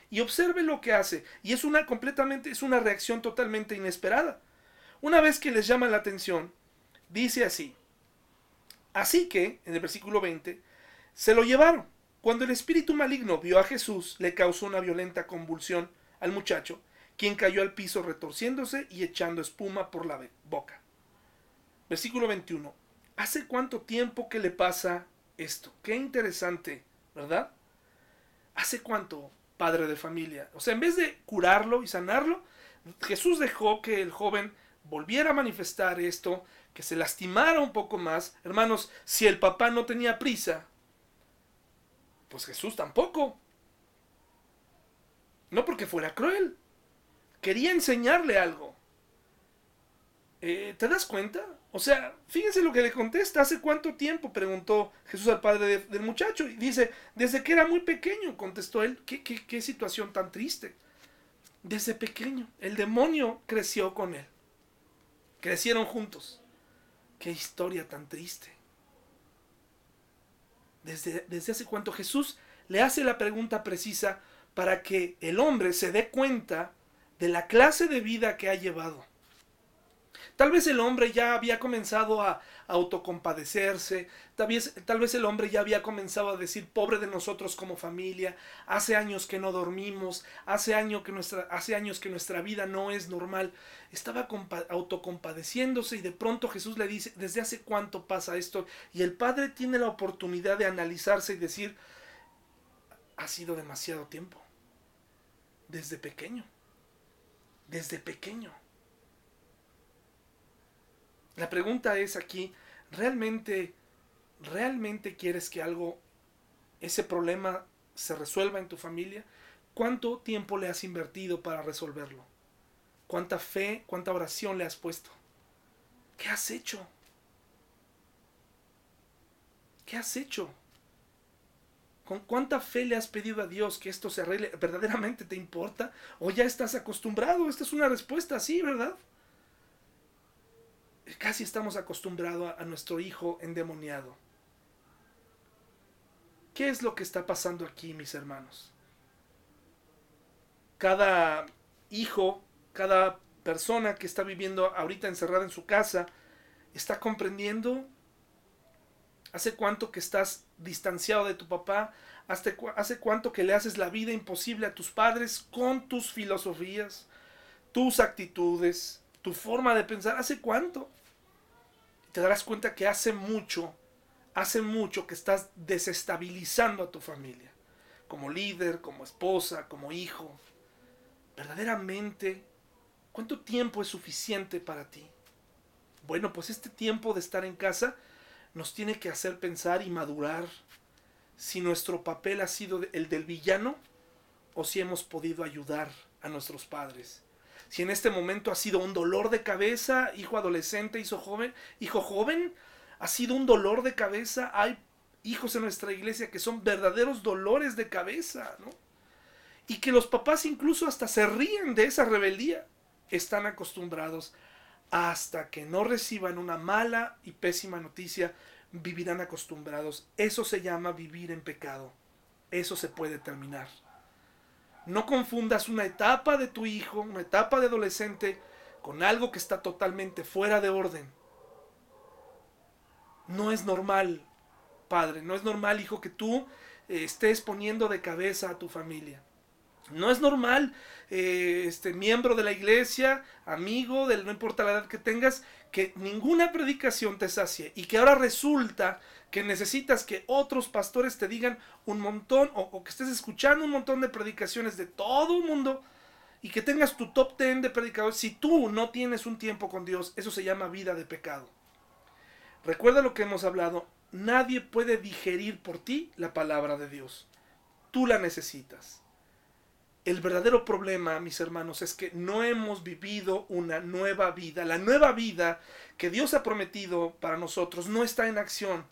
Y observe lo que hace, y es una completamente, es una reacción totalmente inesperada. Una vez que les llama la atención, dice así: Así que, en el versículo 20, se lo llevaron. Cuando el espíritu maligno vio a Jesús, le causó una violenta convulsión al muchacho, quien cayó al piso retorciéndose y echando espuma por la boca. Versículo 21. ¿Hace cuánto tiempo que le pasa esto. Qué interesante, ¿verdad? ¿Hace cuánto, padre de familia? O sea, en vez de curarlo y sanarlo, Jesús dejó que el joven volviera a manifestar esto, que se lastimara un poco más. Hermanos, si el papá no tenía prisa, pues Jesús tampoco. No porque fuera cruel. Quería enseñarle algo. Eh, ¿Te das cuenta? O sea, fíjense lo que le contesta. ¿Hace cuánto tiempo? preguntó Jesús al padre del muchacho. Y dice, desde que era muy pequeño, contestó él. ¿Qué, qué, situación tan triste. Desde pequeño. El demonio creció con él. Crecieron juntos. Qué historia tan triste. Desde, desde hace cuánto Jesús le hace la pregunta precisa para que el hombre se dé cuenta de la clase de vida que ha llevado. Tal vez el hombre ya había comenzado a autocompadecerse, tal vez, tal vez el hombre ya había comenzado a decir, pobre de nosotros como familia, hace años que no dormimos, hace, que nuestra, hace años que nuestra vida no es normal. Estaba autocompadeciéndose y de pronto Jesús le dice, ¿desde hace cuánto pasa esto? Y el padre tiene la oportunidad de analizarse y decir, ha sido demasiado tiempo, desde pequeño, desde pequeño. La pregunta es aquí, ¿realmente, realmente quieres que algo, ese problema se resuelva en tu familia? ¿Cuánto tiempo le has invertido para resolverlo? ¿Cuánta fe, cuánta oración le has puesto? ¿Qué has hecho? ¿Qué has hecho? ¿Con cuánta fe le has pedido a Dios que esto se arregle? ¿Verdaderamente te importa? ¿O ya estás acostumbrado? Esta es una respuesta así, ¿verdad? Casi estamos acostumbrados a, nuestro hijo endemoniado. ¿Qué es lo que está pasando aquí, mis hermanos? Cada hijo, cada persona que está viviendo ahorita encerrada en su casa, está comprendiendo hace cuánto que estás distanciado de tu papá, hace, hace cuánto que le haces la vida imposible a tus padres con tus filosofías, tus actitudes, tu forma de pensar, hace cuánto te darás cuenta que hace mucho, hace mucho que estás desestabilizando a tu familia, como líder, como esposa, como hijo. Verdaderamente, ¿cuánto tiempo es suficiente para ti? Bueno, pues este tiempo de estar en casa nos tiene que hacer pensar y madurar si nuestro papel ha sido el del villano o si hemos podido ayudar a nuestros padres si en este momento ha sido un dolor de cabeza, hijo adolescente, hijo joven, hijo joven, ha sido un dolor de cabeza. Hay hijos en nuestra iglesia que son verdaderos dolores de cabeza, ¿no? y que los papás incluso hasta se ríen de esa rebeldía, están acostumbrados hasta que no reciban una mala y pésima noticia, vivirán acostumbrados. Eso se llama vivir en pecado. Eso se puede terminar. No confundas una etapa de tu hijo, una etapa de adolescente, con algo que está totalmente fuera de orden. No es normal, padre, no es normal, hijo, que tú eh, estés poniendo de cabeza a tu familia. No es normal, eh, este miembro de la iglesia, amigo, del, no importa la edad que tengas, que ninguna predicación te sacie y que ahora resulta que necesitas que otros pastores te digan un montón o, que estés escuchando un montón de predicaciones de todo el mundo y que tengas tu top ten de predicadores. Si tú no tienes un tiempo con Dios, eso se llama vida de pecado. Recuerda lo que hemos hablado, nadie puede digerir por ti la palabra de Dios. Tú la necesitas. El verdadero problema, mis hermanos, es que no hemos vivido una nueva vida. La nueva vida que Dios ha prometido para nosotros no está en acción,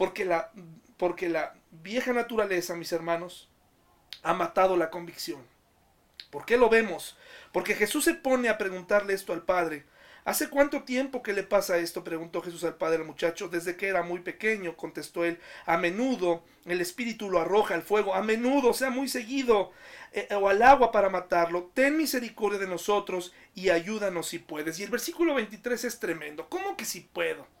porque la, porque la vieja naturaleza, mis hermanos, ha matado la convicción. ¿Por qué lo vemos? Porque Jesús se pone a preguntarle esto al Padre. ¿Hace cuánto tiempo que le pasa esto? preguntó Jesús al padre al muchacho. Desde que era muy pequeño, contestó él. A menudo el espíritu lo arroja al fuego, a menudo, sea, muy seguido, eh, o al agua para matarlo. Ten misericordia de nosotros y ayúdanos si puedes. Y el versículo 23 es tremendo. ¿Cómo que si puedo?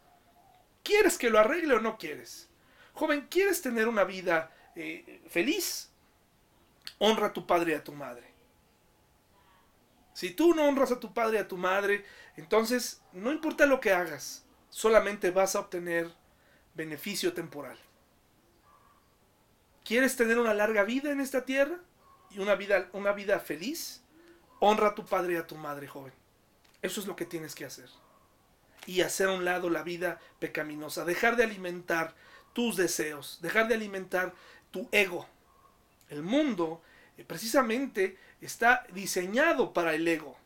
¿Quieres que lo arregle o no quieres? Joven, ¿quieres tener una vida eh, feliz? Honra a tu padre y a tu madre. Si tú no honras a tu padre y a tu madre, entonces no importa lo que hagas, solamente vas a obtener beneficio temporal. ¿Quieres tener una larga vida en esta tierra y una vida, una vida feliz? Honra a tu padre y a tu madre, joven. Eso es lo que tienes que hacer. Y hacer a un lado la vida pecaminosa. Dejar de alimentar tus deseos. Dejar de alimentar tu ego. El mundo eh, precisamente está diseñado para el ego,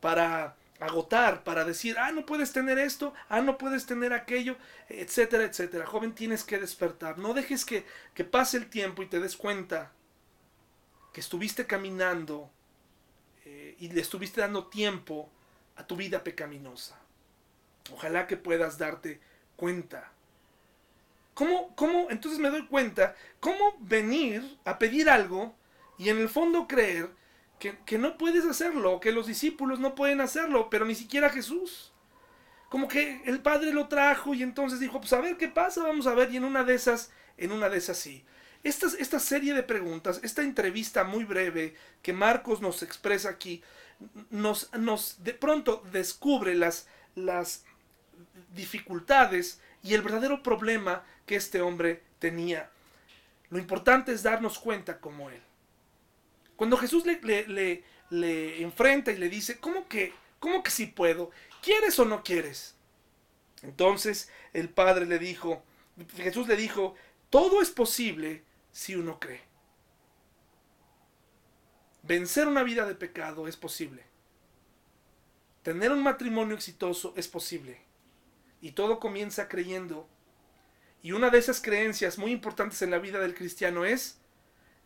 para agotar, para decir, ah, no puedes tener esto, ah, no puedes tener aquello, etcétera, etcétera. Joven, tienes que despertar. No dejes que, que pase el tiempo y te des cuenta que estuviste caminando eh, y le estuviste dando tiempo a tu vida pecaminosa. Ojalá que puedas darte cuenta. ¿Cómo, cómo, entonces me doy cuenta, cómo venir a pedir algo y en el fondo creer que, no puedes hacerlo, que los discípulos no pueden hacerlo, pero ni siquiera Jesús? Como que el Padre lo trajo y entonces dijo, pues a ver qué pasa, vamos a ver, y en una de esas, en una de esas sí. Esta, esta serie de preguntas, esta entrevista muy breve que Marcos nos expresa aquí, nos, nos de pronto descubre las, las dificultades y el verdadero problema que este hombre tenía. Lo importante es darnos cuenta como él. Cuando Jesús le, le, le, enfrenta y le dice, ¿cómo que, ¿cómo que si puedo? ¿Quieres o no quieres? Entonces el Padre le dijo, Jesús le dijo, todo es posible si uno cree. Vencer una vida de pecado es posible. Tener un matrimonio exitoso es posible. Y todo comienza creyendo. Y una de esas creencias muy importantes en la vida del cristiano es,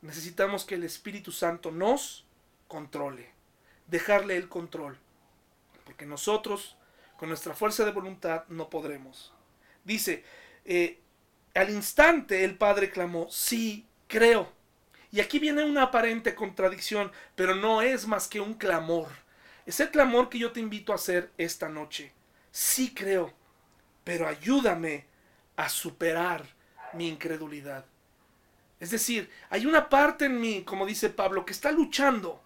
necesitamos que el Espíritu Santo nos controle. Dejarle el control. Porque nosotros, con nuestra fuerza de voluntad, no podremos. Dice, eh, al instante el Padre clamó, sí, creo. Y aquí viene una aparente contradicción, pero no es más que un clamor. Es el clamor que yo te invito a hacer esta noche. Sí creo pero ayúdame a superar mi incredulidad. Es decir, hay una parte en mí, como dice Pablo, que está luchando.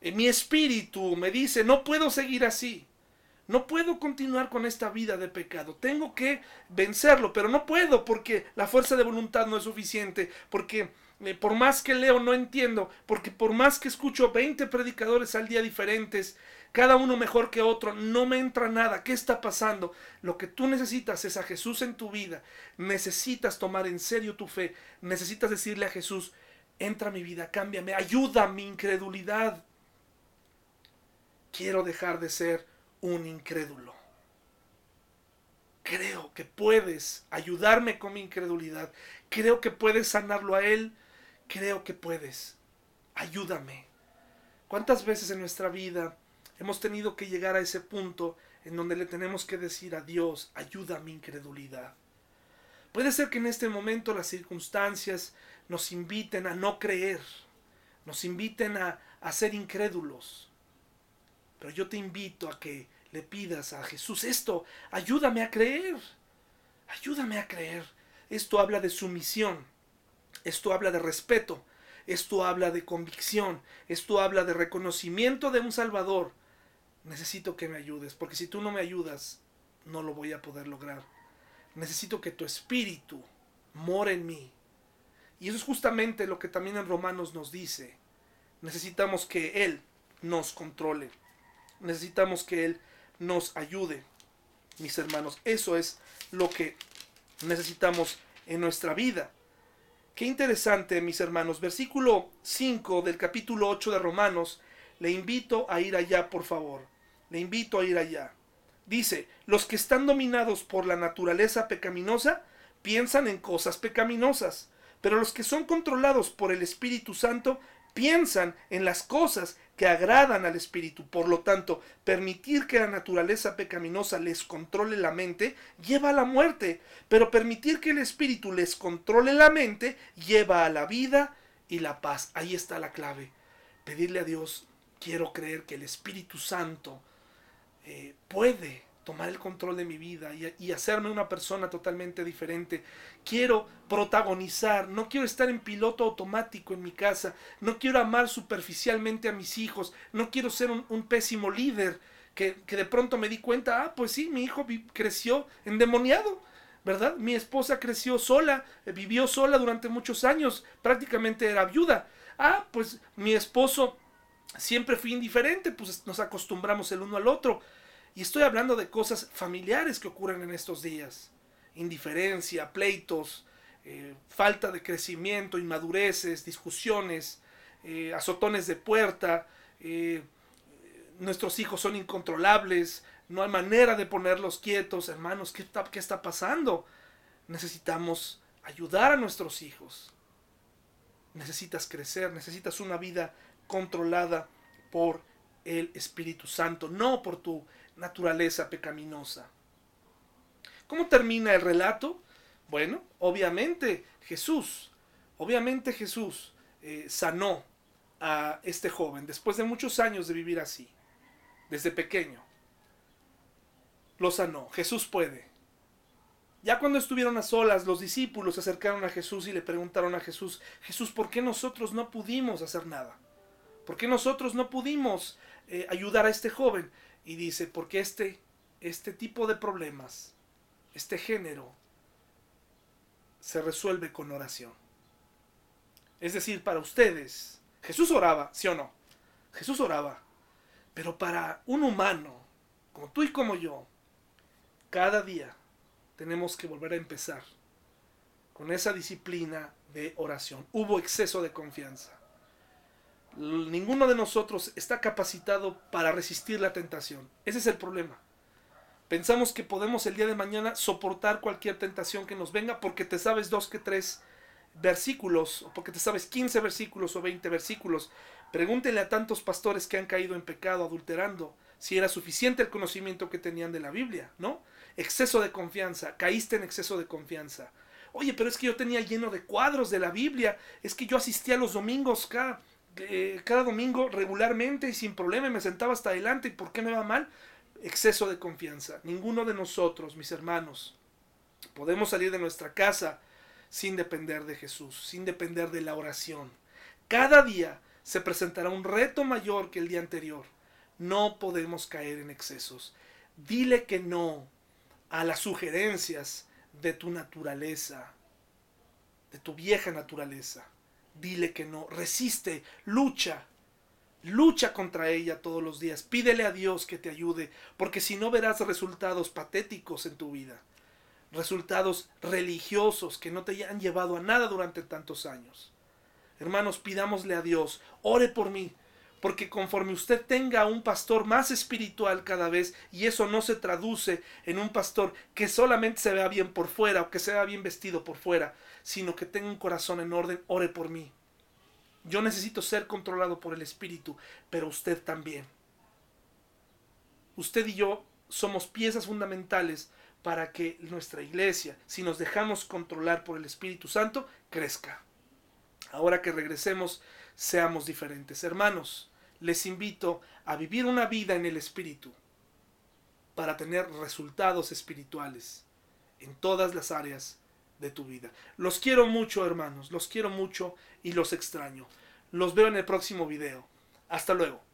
En mi espíritu me dice, no puedo seguir así. No puedo continuar con esta vida de pecado. Tengo que vencerlo, pero no puedo porque la fuerza de voluntad no es suficiente, porque por más que leo no entiendo, porque por más que escucho 20 predicadores al día diferentes, cada uno mejor que otro, no me entra nada. ¿Qué está pasando? Lo que tú necesitas es a Jesús en tu vida. Necesitas tomar en serio tu fe. Necesitas decirle a Jesús, entra a mi vida, cámbiame, ayuda a mi incredulidad. Quiero dejar de ser un incrédulo. Creo que puedes ayudarme con mi incredulidad. Creo que puedes sanarlo a Él creo que puedes. Ayúdame. ¿Cuántas veces en nuestra vida hemos tenido que llegar a ese punto en donde le tenemos que decir a Dios, ayuda a mi incredulidad? Puede ser que en este momento las circunstancias nos inviten a no creer, nos inviten a, a ser incrédulos. Pero yo te invito a que le pidas a Jesús esto, ayúdame a creer, ayúdame a creer. Esto habla de sumisión, esto habla de respeto, esto habla de convicción, esto habla de reconocimiento de un Salvador. Necesito que me ayudes, porque si tú no me ayudas, no lo voy a poder lograr. Necesito que tu espíritu more en mí. Y eso es justamente lo que también en Romanos nos dice. Necesitamos que Él nos controle. Necesitamos que Él nos ayude, mis hermanos. Eso es lo que necesitamos en nuestra vida. Qué interesante, mis hermanos. Versículo 5 del capítulo 8 de Romanos. Le invito a ir allá, por favor. Le invito a ir allá. Dice, los que están dominados por la naturaleza pecaminosa piensan en cosas pecaminosas, pero los que son controlados por el Espíritu Santo piensan en las cosas que agradan al espíritu. Por lo tanto, permitir que la naturaleza pecaminosa les controle la mente lleva a la muerte, pero permitir que el espíritu les controle la mente lleva a la vida y la paz. Ahí está la clave. Pedirle a Dios, quiero creer que el Espíritu Santo eh, puede tomar el control de mi vida y, hacerme una persona totalmente diferente. Quiero protagonizar, no quiero estar en piloto automático en mi casa, no quiero amar superficialmente a mis hijos, no quiero ser un, pésimo líder que, que, de pronto me di cuenta, ah, pues sí, mi hijo creció endemoniado. ¿Verdad? Mi esposa creció sola, eh, vivió sola durante muchos años, prácticamente era viuda. Ah, pues mi esposo siempre fue indiferente, pues nos acostumbramos el uno al otro. Y estoy hablando de cosas familiares que ocurren en estos días. Indiferencia, pleitos, eh, falta de crecimiento, inmadureces, discusiones, eh, azotones de puerta, eh, nuestros hijos son incontrolables, no hay manera de ponerlos quietos, hermanos, ¿qué está, ¿qué está pasando? Necesitamos ayudar a nuestros hijos. Necesitas crecer, necesitas una vida controlada por el Espíritu Santo, no por tu naturaleza pecaminosa. ¿Cómo termina el relato? Bueno, obviamente Jesús, obviamente Jesús eh, sanó a este joven después de muchos años de vivir así, desde pequeño. Lo sanó, Jesús puede. Ya cuando estuvieron a solas, los discípulos se acercaron a Jesús y le preguntaron a Jesús, Jesús, ¿por qué nosotros no pudimos hacer nada? ¿Por qué nosotros no pudimos eh, ayudar a este joven? Y dice, porque este, este tipo de problemas, este género, se resuelve con oración. Es decir, para ustedes, Jesús oraba, ¿sí o no? Jesús oraba. Pero para un humano, como tú y como yo, cada día tenemos que volver a empezar con esa disciplina de oración. Hubo exceso de confianza. Ninguno de nosotros está capacitado para resistir la tentación. Ese es el problema. Pensamos que podemos el día de mañana soportar cualquier tentación que nos venga porque te sabes dos que tres versículos, o porque te sabes 15 versículos o 20 versículos. Pregúntenle a tantos pastores que han caído en pecado adulterando si era suficiente el conocimiento que tenían de la Biblia, ¿no? Exceso de confianza, caíste en exceso de confianza. Oye, pero es que yo tenía lleno de cuadros de la Biblia, es que yo asistía los domingos acá cada domingo regularmente y sin problema me sentaba hasta adelante. ¿Y por qué me va mal? Exceso de confianza. Ninguno de nosotros, mis hermanos, podemos salir de nuestra casa sin depender de Jesús, sin depender de la oración. Cada día se presentará un reto mayor que el día anterior. No podemos caer en excesos. Dile que no a las sugerencias de tu naturaleza, de tu vieja naturaleza dile que no, resiste, lucha, lucha contra ella todos los días, pídele a Dios que te ayude, porque si no verás resultados patéticos en tu vida, resultados religiosos que no te han llevado a nada durante tantos años. Hermanos, pidámosle a Dios, ore por mí, porque conforme usted tenga un pastor más espiritual cada vez, y eso no se traduce en un pastor que solamente se vea bien por fuera o que se vea bien vestido por fuera, sino que tenga un corazón en orden, ore por mí. Yo necesito ser controlado por el Espíritu, pero usted también. Usted y yo somos piezas fundamentales para que nuestra iglesia, si nos dejamos controlar por el Espíritu Santo, crezca. Ahora que regresemos, seamos diferentes. Hermanos, les invito a vivir una vida en el Espíritu para tener resultados espirituales en todas las áreas de tu vida. Los quiero mucho, hermanos, los quiero mucho y los extraño. Los veo en el próximo video. Hasta luego.